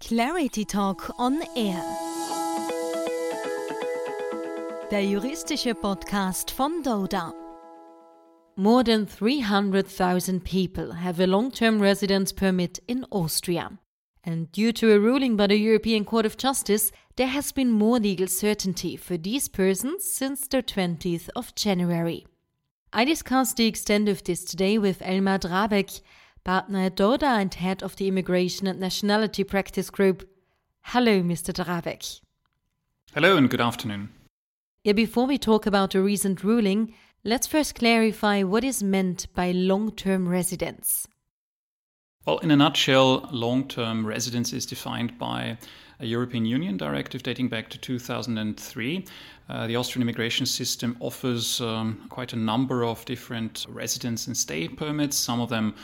Clarity Talk on Air. Der juristische Podcast von DORDA. More than 300,000 people have a long term residence permit in Austria. And due to a ruling by the European Court of Justice, there has been more legal certainty for these persons since the 20th of January. I discussed the extent of this today with Elmar Drabeck, partner DORDA and head of the Immigration and Nationality Practice Group. Hello, Mr. Drabeck. Hello and good afternoon. Yeah, before we talk about the recent ruling, let's first clarify what is meant by long term residence. Well, in a nutshell, long term residence is defined by a European Union directive dating back to 2003. Uh, the Austrian immigration system offers um, quite a number of different residence and stay permits. Some of them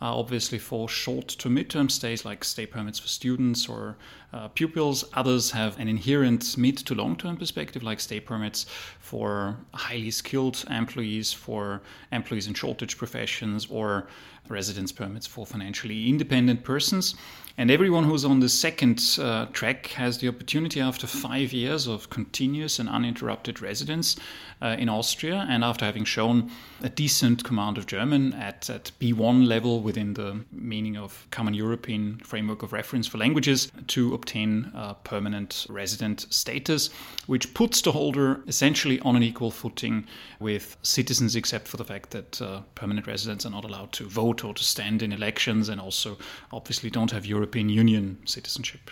uh, obviously for short to mid-term stays like stay permits for students or uh, pupils. Others have an inherent mid to long-term perspective like stay permits for highly skilled employees, for employees in shortage professions or residence permits for financially independent persons. And everyone who's on the second uh, track has the opportunity after five years of continuous and uninterrupted residence uh, in Austria, and after having shown a decent command of German at, at B1 level within the meaning of Common European Framework of Reference for Languages, to obtain permanent resident status, which puts the holder essentially on an equal footing with citizens, except for the fact that uh, permanent residents are not allowed to vote or to stand in elections, and also obviously don't have European Union citizenship.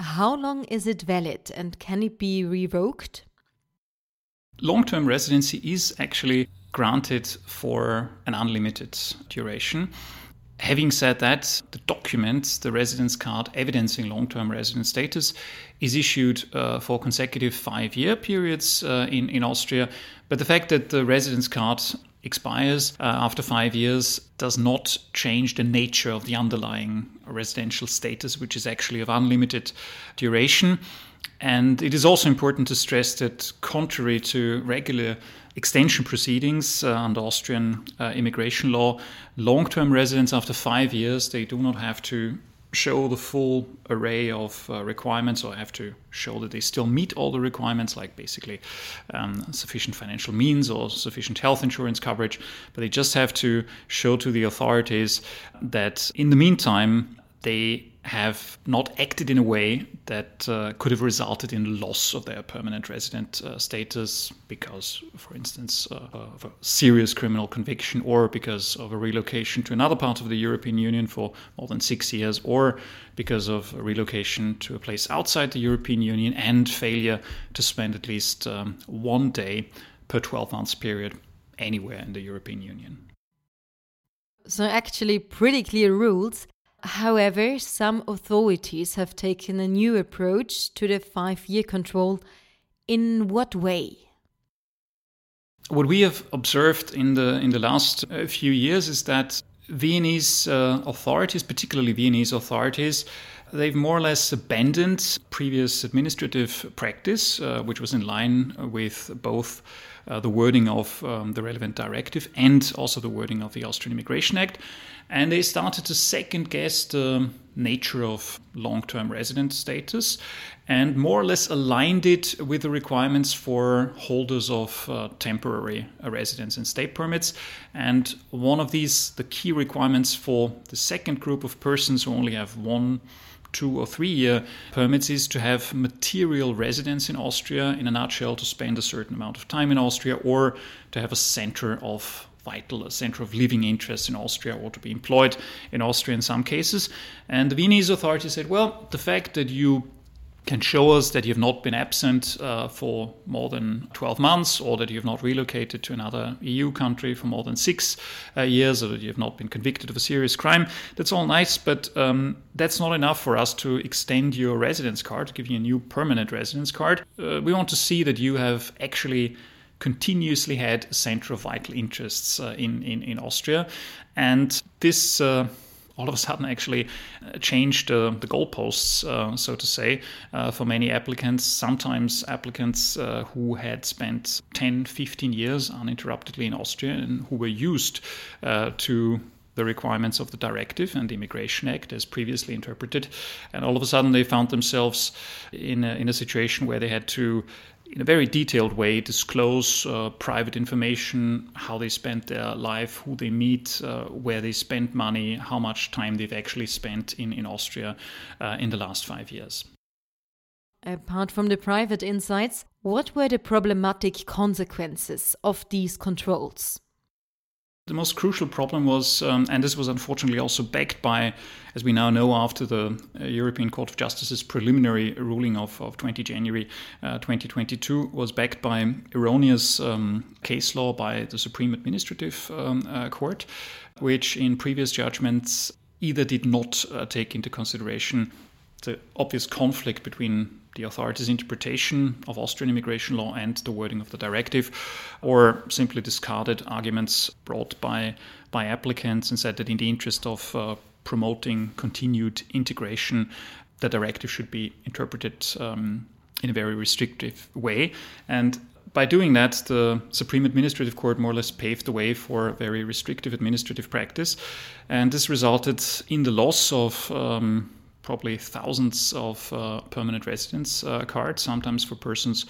How long is it valid and can it be revoked? Long term residency is actually granted for an unlimited duration. Having said that, the document, the residence card evidencing long term resident status, is issued uh, for consecutive five year periods uh, in, in Austria. But the fact that the residence card expires uh, after five years does not change the nature of the underlying residential status, which is actually of unlimited duration. And it is also important to stress that, contrary to regular extension proceedings uh, under Austrian uh, immigration law, long term residents after five years, they do not have to show the full array of uh, requirements or have to show that they still meet all the requirements, like basically um, sufficient financial means or sufficient health insurance coverage. But they just have to show to the authorities that in the meantime, they have not acted in a way that uh, could have resulted in loss of their permanent resident uh, status because, for instance, uh, of a serious criminal conviction or because of a relocation to another part of the European Union for more than six years or because of a relocation to a place outside the European Union and failure to spend at least um, one day per 12 months period anywhere in the European Union. So, actually, pretty clear rules. However, some authorities have taken a new approach to the five year control. In what way? What we have observed in the in the last uh, few years is that Viennese uh, authorities, particularly Viennese authorities, they've more or less abandoned previous administrative practice, uh, which was in line with both the wording of um, the relevant directive and also the wording of the Austrian Immigration Act. And they started to second guess the nature of long term resident status and more or less aligned it with the requirements for holders of uh, temporary residence and stay permits. And one of these, the key requirements for the second group of persons who only have one two or three year permits is to have material residence in Austria, in a nutshell, to spend a certain amount of time in Austria, or to have a center of vital, a center of living interest in Austria, or to be employed in Austria in some cases. And the Viennese authorities said, well, the fact that you can show us that you have not been absent uh, for more than 12 months or that you have not relocated to another EU country for more than six uh, years or that you have not been convicted of a serious crime. That's all nice, but um, that's not enough for us to extend your residence card, give you a new permanent residence card. Uh, we want to see that you have actually continuously had a center of vital interests uh, in, in, in Austria. And this uh, all of a sudden actually uh, changed uh, the goalposts, uh, so to say, uh, for many applicants. Sometimes applicants uh, who had spent 10, 15 years uninterruptedly in Austria and who were used uh, to the requirements of the directive and the Immigration Act as previously interpreted. And all of a sudden, they found themselves in a, in a situation where they had to, in a very detailed way, disclose uh, private information, how they spent their life, who they meet, uh, where they spent money, how much time they've actually spent in, in Austria uh, in the last five years. Apart from the private insights, what were the problematic consequences of these controls? The most crucial problem was, um, and this was unfortunately also backed by, as we now know after the uh, European Court of Justice's preliminary ruling of, of 20 January uh, 2022, was backed by erroneous um, case law by the Supreme Administrative um, uh, Court, which in previous judgments either did not uh, take into consideration the obvious conflict between the authorities' interpretation of Austrian immigration law and the wording of the directive, or simply discarded arguments brought by by applicants and said that in the interest of uh, promoting continued integration, the directive should be interpreted um, in a very restrictive way. And by doing that, the Supreme Administrative Court more or less paved the way for very restrictive administrative practice. And this resulted in the loss of um, probably thousands of uh, permanent residence uh, cards, sometimes for persons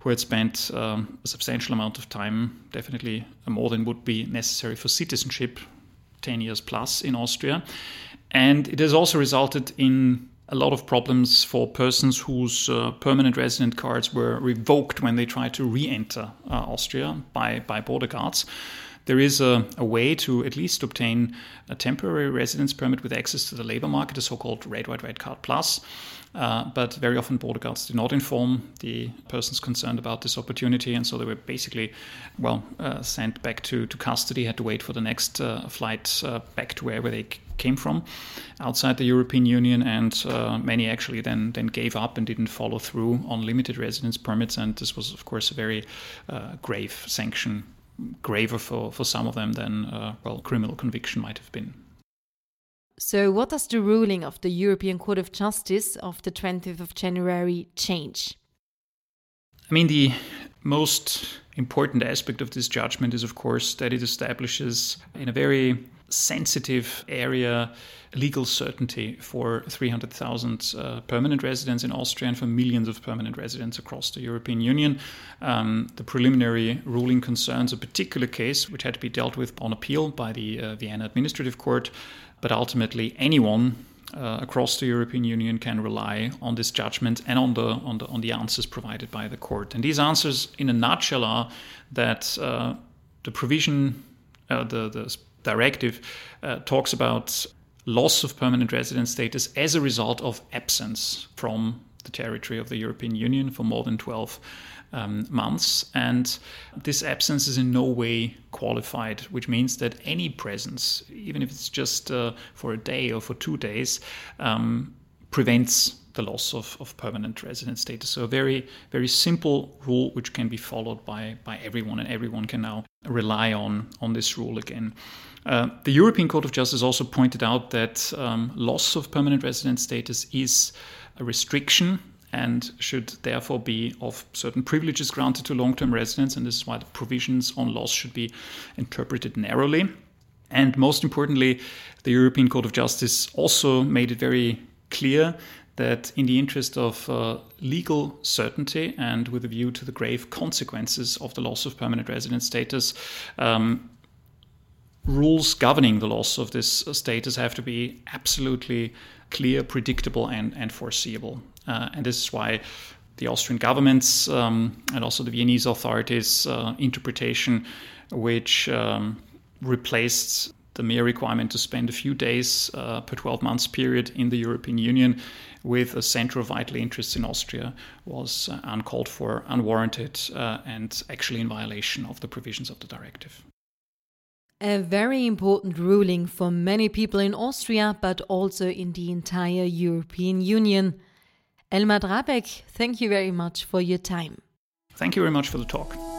who had spent um, a substantial amount of time, definitely more than would be necessary for citizenship, 10 years plus in Austria. And it has also resulted in a lot of problems for persons whose uh, permanent resident cards were revoked when they tried to re enter uh, Austria by, by border guards there is a, a, way to at least obtain a temporary residence permit with access to the labor market, the so called Red White Red Card Plus. Uh, but very often border guards do not inform the persons concerned about this opportunity, and so they were basically, well, uh, sent back to, to custody, had to wait for the next uh, flight uh, back to wherever they came from, outside the European Union, and uh, many actually then then gave up and didn't follow through on limited residence permits, and this was of course a very uh, grave sanction graver for, for some of them than, uh, well, criminal conviction might have been. So, what does the ruling of the European Court of Justice of the 20th of January change? I mean, the most important aspect of this judgment is, of course, that it establishes in a very sensitive area legal certainty for 300,000 uh, permanent residents in Austria and for millions of permanent residents across the European Union. Um, the preliminary ruling concerns a particular case which had to be dealt with on appeal by the uh, Vienna Administrative Court, but ultimately anyone uh, across the European Union can rely on this judgment and on the, on the on the answers provided by the court. And these answers, in a nutshell, are that uh, the provision, uh, the the directive, uh, talks about loss of permanent residence status as a result of absence from the territory of the European Union for more than 12 um, months. And this absence is in no way qualified, which means that any presence, even if it's just uh, for a day or for two days, um, prevents the loss of, of permanent residence status. So a very, very simple rule which can be followed by, by everyone, and everyone can now rely on, on this rule again. Uh, the European Court of Justice also pointed out that um, loss of permanent residence status is a restriction and should therefore be of certain privileges granted to long term residents. And this is why the provisions on loss should be interpreted narrowly. And most importantly, the European Court of Justice also made it very clear that, in the interest of uh, legal certainty and with a view to the grave consequences of the loss of permanent residence status, um, rules governing the loss of this status have to be absolutely clear, predictable, and, and foreseeable. Uh, and this is why the Austrian government's um, and also the Viennese authorities' uh, interpretation, which um, replaced the mere requirement to spend a few days uh, per 12 months period in the European Union with a center of vital interests in Austria, was uh, uncalled for, unwarranted, uh, and actually in violation of the provisions of the directive. A very important ruling for many people in Austria, but also in the entire European Union. Elmar Drabek, thank you very much for your time. Thank you very much for the talk.